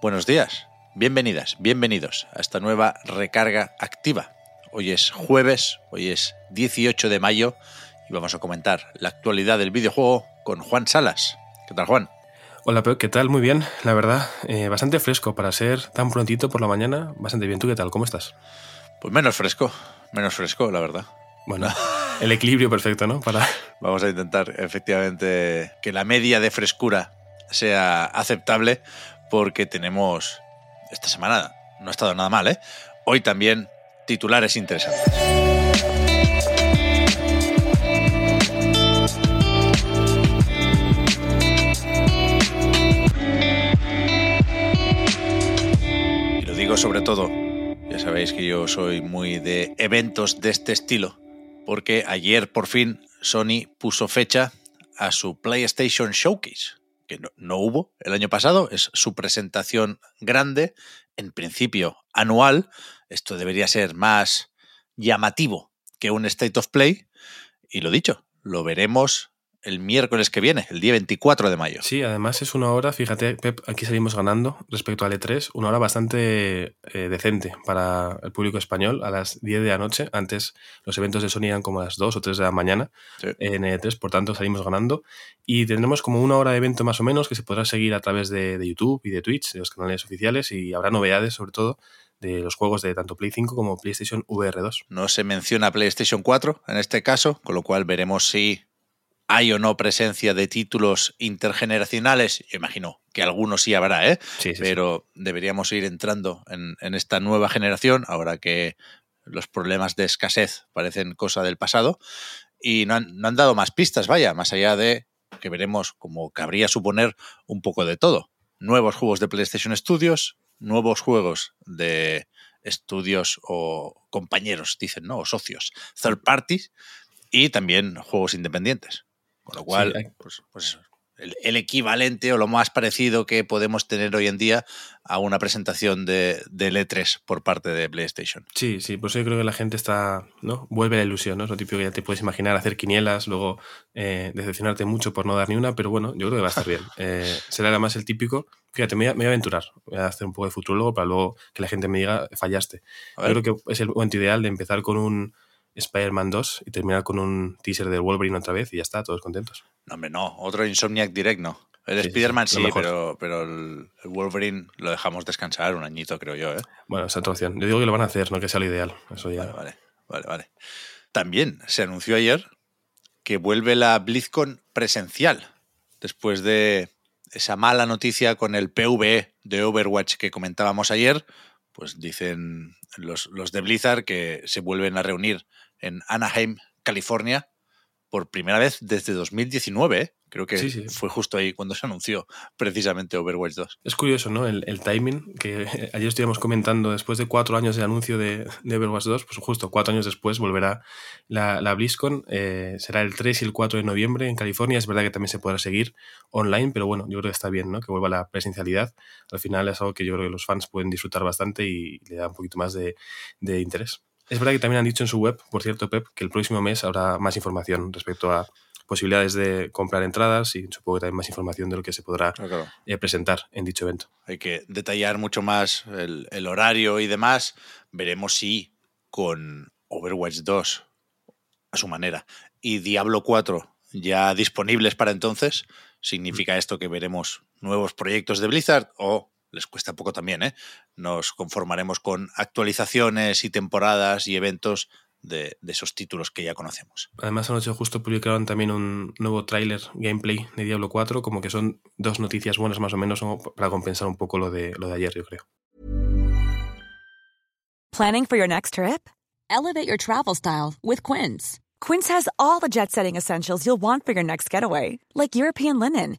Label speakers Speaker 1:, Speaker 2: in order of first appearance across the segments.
Speaker 1: Buenos días, bienvenidas, bienvenidos a esta nueva recarga activa. Hoy es jueves, hoy es 18 de mayo y vamos a comentar la actualidad del videojuego con Juan Salas. ¿Qué tal, Juan?
Speaker 2: Hola, ¿qué tal? Muy bien, la verdad. Eh, bastante fresco para ser tan prontito por la mañana. Bastante bien. ¿Tú qué tal? ¿Cómo estás?
Speaker 1: Pues menos fresco, menos fresco, la verdad.
Speaker 2: Bueno, el equilibrio perfecto, ¿no? Para...
Speaker 1: Vamos a intentar efectivamente que la media de frescura sea aceptable porque tenemos esta semana no ha estado nada mal, ¿eh? Hoy también titulares interesantes. Y lo digo sobre todo, ya sabéis que yo soy muy de eventos de este estilo, porque ayer por fin Sony puso fecha a su PlayStation Showcase, que no, no hubo el año pasado, es su presentación grande, en principio anual, esto debería ser más llamativo que un State of Play, y lo dicho, lo veremos el miércoles que viene, el día 24 de mayo.
Speaker 2: Sí, además es una hora, fíjate, Pep, aquí salimos ganando respecto al E3, una hora bastante eh, decente para el público español a las 10 de la noche. Antes los eventos de Sony eran como a las 2 o 3 de la mañana
Speaker 1: Sí.
Speaker 2: en E3, por tanto salimos ganando. Y tendremos como una hora de evento más o menos que se podrá seguir a través de, de YouTube y de Twitch, de los canales oficiales, y habrá novedades sobre todo de los juegos de tanto Play 5 como PlayStation VR 2.
Speaker 1: No se menciona PlayStation 4 en este caso, con lo cual veremos si hay o no presencia de títulos intergeneracionales. Yo imagino que algunos sí habrá, ¿eh?
Speaker 2: Sí, sí, sí.
Speaker 1: pero deberíamos ir entrando en, en esta nueva generación, ahora que los problemas de escasez parecen cosa del pasado, y no han, no han dado más pistas, vaya, más allá de que veremos, como cabría suponer, un poco de todo. Nuevos juegos de PlayStation Studios, nuevos juegos de estudios o compañeros, dicen, ¿no? O socios, third parties, y también juegos independientes. Con lo cual, pues, pues el, el equivalente o lo más parecido que podemos tener hoy en día a una presentación de, del E3 por parte de PlayStation.
Speaker 2: Sí, sí, por eso yo creo que la gente está, ¿no? Vuelve la ilusión, ¿no? Es lo típico que ya te puedes imaginar, hacer quinielas, luego eh, decepcionarte mucho por no dar ni una, pero bueno, yo creo que va a estar bien. Eh, será además el típico, fíjate, me voy, a, me voy a aventurar, voy a hacer un poco de futurólogo para luego que la gente me diga, fallaste. Yo creo que es el momento ideal de empezar con un Spider-Man 2 y terminar con un teaser del Wolverine otra vez y ya está, todos contentos.
Speaker 1: No, hombre, no. Otro Insomniac Direct no. El
Speaker 2: Sí,
Speaker 1: Spider-Man
Speaker 2: sí,
Speaker 1: pero, pero el, el Wolverine lo dejamos descansar un añito, creo yo. ¿eh?
Speaker 2: Bueno, esa otra opción. Yo digo que lo van a hacer, no que sea lo ideal. Eso ya.
Speaker 1: Vale, vale, vale, vale. También se anunció ayer que vuelve la BlizzCon presencial después de esa mala noticia con el PvE de Overwatch que comentábamos ayer. Pues dicen los, los de Blizzard que se vuelven a reunir en Anaheim, California, por primera vez desde 2019. ¿eh? Creo que
Speaker 2: Sí, sí.
Speaker 1: fue justo ahí cuando se anunció precisamente Overwatch 2.
Speaker 2: Es curioso, ¿no? El, el timing que ayer estuvimos comentando, después de cuatro años de anuncio de, de Overwatch 2, pues justo cuatro años después volverá la, la BlizzCon. eh, será el 3 y el 4 de noviembre en California. Es verdad que también se podrá seguir online, pero bueno, yo creo que está bien, ¿no? Que vuelva la presencialidad. Al final es algo que yo creo que los fans pueden disfrutar bastante y le da un poquito más de, de interés. Es verdad que también han dicho en su web, por cierto, Pep, que el próximo mes habrá más información respecto a posibilidades de comprar entradas y supongo que también más información de lo que se podrá eh, presentar en dicho evento.
Speaker 1: hay que detallar mucho más el, el horario y demás. Veremos si con Overwatch 2 a su manera y Diablo 4 ya disponibles para entonces, significa esto que veremos nuevos proyectos de Blizzard o les cuesta poco también, ¿eh? Nos conformaremos con actualizaciones y temporadas y eventos de, de esos títulos que ya conocemos.
Speaker 2: Además, anoche justo publicaron también un nuevo tráiler gameplay de Diablo 4, como que son dos noticias buenas más o menos para compensar un poco lo de, lo de ayer, yo creo.
Speaker 3: Planning for your next trip? Elevate your travel style with Quince. Quince has all the jet setting essentials you'll want for your next getaway, like European linen,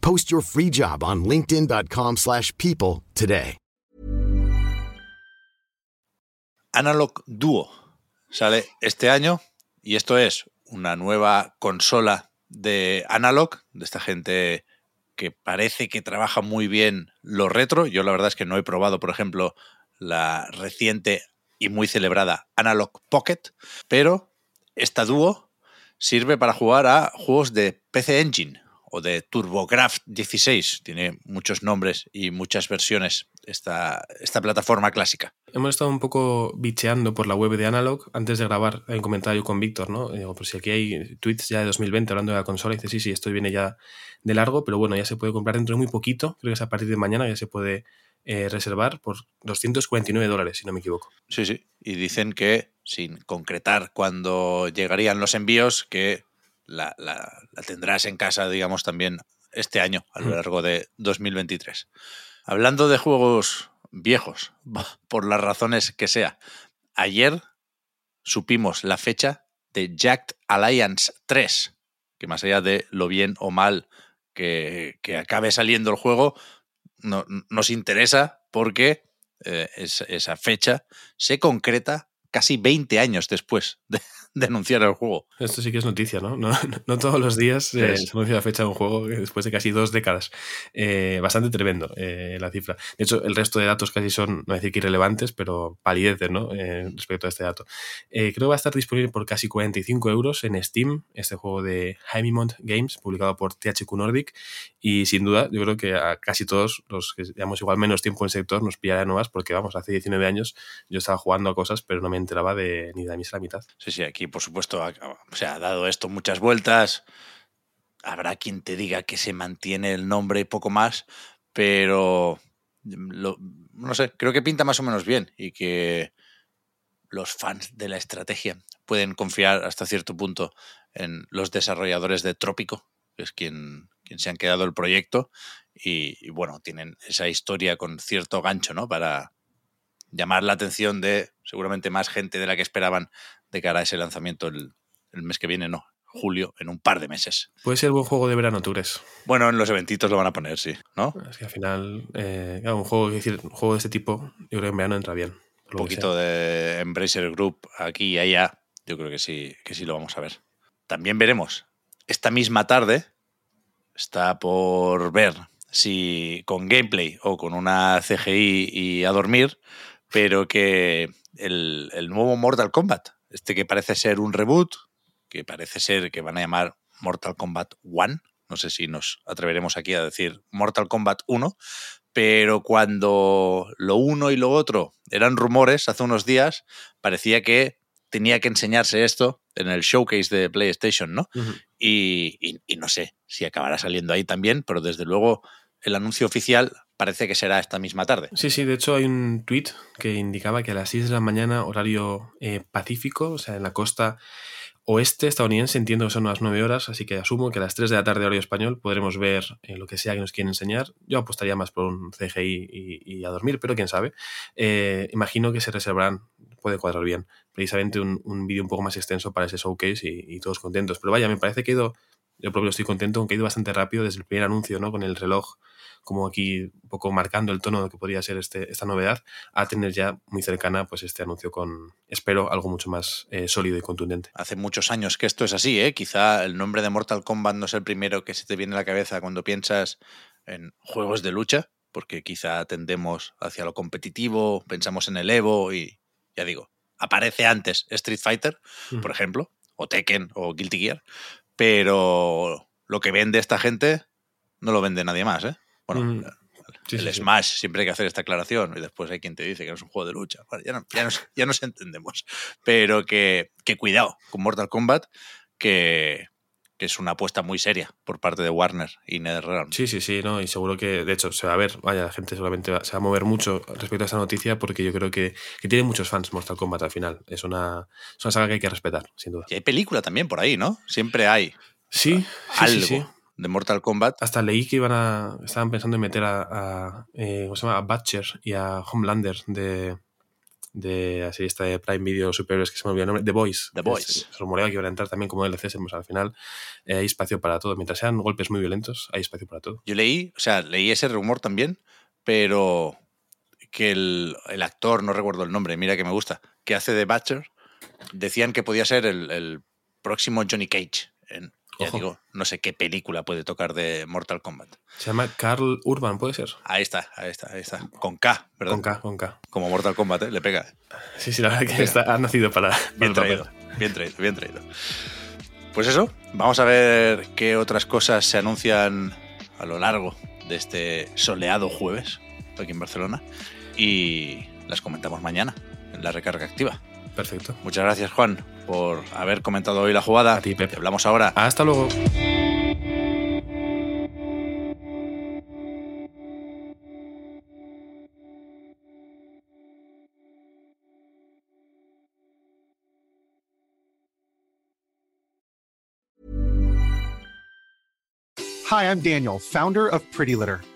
Speaker 4: Post your free job on linkedin.com/people slash people today.
Speaker 1: Analog Duo sale este año y esto es una nueva consola de Analog, de esta gente que parece que trabaja muy bien lo retro. Yo la verdad es que no he probado, por ejemplo, la reciente y muy celebrada Analog Pocket, pero esta Duo sirve para jugar a juegos de PC Engine o de TurboGrafx 16. Tiene muchos nombres y muchas versiones esta, esta plataforma clásica.
Speaker 2: Hemos estado un poco bicheando por la web de Analog antes de grabar un comentario con Víctor, ¿no? Digo, por si aquí hay tweets ya de 2020 hablando de la consola, y dice, sí, sí, esto viene ya de largo, pero bueno, ya se puede comprar dentro de muy poquito, creo que es a partir de mañana, ya se puede eh, reservar por 249 dólares, si no me equivoco.
Speaker 1: Sí, sí. Y dicen que, sin concretar cuando llegarían los envíos, que la, la- la tendrás en casa, digamos, también este año, a lo
Speaker 2: Mm.
Speaker 1: largo de 2023. Hablando de juegos viejos, por las razones que sea, ayer supimos la fecha de Jacked Alliance 3, que más allá de lo bien o mal que, que acabe saliendo el juego, no- nos interesa porque eh, es- esa fecha se concreta casi 20 años después de, de anunciar el juego.
Speaker 2: Esto sí que es noticia, ¿no? No, no- no todos los días eh, se anuncia la fecha de un juego después de casi dos décadas. Eh, bastante tremendo eh, la cifra. De hecho, el resto de datos casi son, no voy a decir que irrelevantes, pero palidecen, ¿no? Eh, respecto a este dato. Creo que va a estar disponible por casi 45 euros en Steam, este juego de Jaimimont Games, publicado por THQ Nordic. Y sin duda, yo creo que a casi todos los que llevamos igual menos tiempo en el sector nos pillará de nuevas, porque vamos, hace 19 años yo estaba jugando a cosas, pero no me enteraba de, ni de la mitad.
Speaker 1: Sí, sí, aquí por supuesto ha, o sea, ha dado esto muchas vueltas. Habrá quien te diga que se mantiene el nombre y poco más, pero lo- no sé, creo que pinta más o menos bien y que los fans de la estrategia pueden confiar hasta cierto punto en los desarrolladores de Trópico, que es quien, quien se han quedado el proyecto, y, y bueno, tienen esa historia con cierto gancho, ¿no? Para llamar la atención de seguramente más gente de la que esperaban de cara a ese lanzamiento el, el mes que viene, no, julio, en un par de meses.
Speaker 2: Puede ser buen juego de verano, ¿tú crees?
Speaker 1: Bueno, en los eventitos lo van a poner, sí, ¿no?
Speaker 2: Es que al final, eh, un juego, decir, un juego de este tipo, yo creo que en verano entra bien.
Speaker 1: Un poquito de Embracer Group aquí y allá, yo creo que sí, que sí lo vamos a ver. También veremos. Esta misma tarde está por ver si con gameplay o con una CGI y a dormir, pero que el, el nuevo Mortal Kombat, este que parece ser un reboot, que parece ser que van a llamar Mortal Kombat 1, no sé si nos atreveremos aquí a decir Mortal Kombat 1, pero cuando lo uno y lo otro eran rumores hace unos días, parecía que tenía que enseñarse esto en el showcase de PlayStation, ¿no? Y- y no sé si acabará saliendo ahí también, pero desde luego el anuncio oficial parece que será esta misma tarde.
Speaker 2: Sí, sí, de hecho hay un tweet que indicaba que a las 6 de la mañana, horario eh, pacífico, o sea, en la costa oeste estadounidense, entiendo que son unas 9 horas, así que asumo que a las 3 de la tarde, horario español, podremos ver eh, lo que sea que nos quieren enseñar. Yo apostaría más por un CGI y, a dormir, pero quién sabe. Eh, imagino que se reservarán, puede cuadrar bien, precisamente un, un vídeo un poco más extenso para ese showcase y, y todos contentos. Pero vaya, me parece que ha ido, yo propio estoy contento, aunque ha ido bastante rápido desde el primer anuncio, ¿no? Con el reloj como aquí un poco marcando el tono de lo que podría ser este, esta novedad, a tener ya muy cercana pues este anuncio con, espero, algo mucho más eh, sólido y contundente.
Speaker 1: Hace muchos años que esto es así, ¿eh? Quizá el nombre de Mortal Kombat no es el primero que se te viene a la cabeza cuando piensas en juegos de lucha, porque quizá tendemos hacia lo competitivo, pensamos en el Evo y ya digo, aparece antes Street Fighter, por ejemplo, o Tekken o Guilty Gear, pero lo que vende esta gente no lo vende nadie más, ¿eh? Bueno,
Speaker 2: Mm. Sí,
Speaker 1: el
Speaker 2: sí, sí.
Speaker 1: Smash siempre hay que hacer esta aclaración y después hay quien te dice que no es un juego de lucha. Bueno, ya, no- ya nos, ya nos entendemos. Pero que, que cuidado con Mortal Kombat, que, que es una apuesta muy seria por parte de Warner y NetherRealm.
Speaker 2: Sí, sí, sí, ¿no? Y seguro que, de hecho, se va a ver, vaya, la gente seguramente va- se va a mover mucho respecto a esta noticia porque yo creo que, que tiene muchos fans Mortal Kombat al final. Es una, es una saga que hay que respetar, sin duda.
Speaker 1: Y hay película también por ahí, ¿no? Siempre hay
Speaker 2: Sí, sí,
Speaker 1: algo
Speaker 2: sí, sí.
Speaker 1: De Mortal Kombat.
Speaker 2: Hasta leí que iban a, estaban pensando en meter a, a, eh, ¿cómo se llama? a Butcher y a Homelander de, de serie esta de Prime Video superhéroes que se me olvidó el nombre, The Boys.
Speaker 1: The.
Speaker 2: Se rumoreaba que iban a entrar también como DLCs, pues al final eh, hay espacio para todo. Mientras sean golpes muy violentos, hay espacio para todo.
Speaker 1: Yo leí, o sea, leí ese rumor también, pero que el, el actor, no recuerdo el nombre, mira que me gusta, que hace de Butcher, decían que podía ser el, el próximo Johnny Cage. En, ya
Speaker 2: Ojo.
Speaker 1: digo, no sé qué película puede tocar de Mortal Kombat.
Speaker 2: Se llama Carl Urban, ¿puede ser?
Speaker 1: Ahí está, ahí está, ahí está. Con K, ¿verdad?
Speaker 2: Con K, con K.
Speaker 1: Como Mortal Kombat, ¿eh? le pega.
Speaker 2: Sí, sí, la verdad que está, ha nacido para, para
Speaker 1: Bien
Speaker 2: papel.
Speaker 1: traído, bien traído, bien traído. Pues eso, vamos a ver qué otras cosas se anuncian a lo largo de este soleado jueves aquí en Barcelona y las comentamos mañana en la recarga activa.
Speaker 2: Perfecto.
Speaker 1: Muchas gracias, Juan, por haber comentado hoy la jugada.
Speaker 2: A ti, Pep.
Speaker 1: Te hablamos ahora.
Speaker 2: Hasta luego.
Speaker 5: Hi, I'm Daniel, founder of Pretty Litter.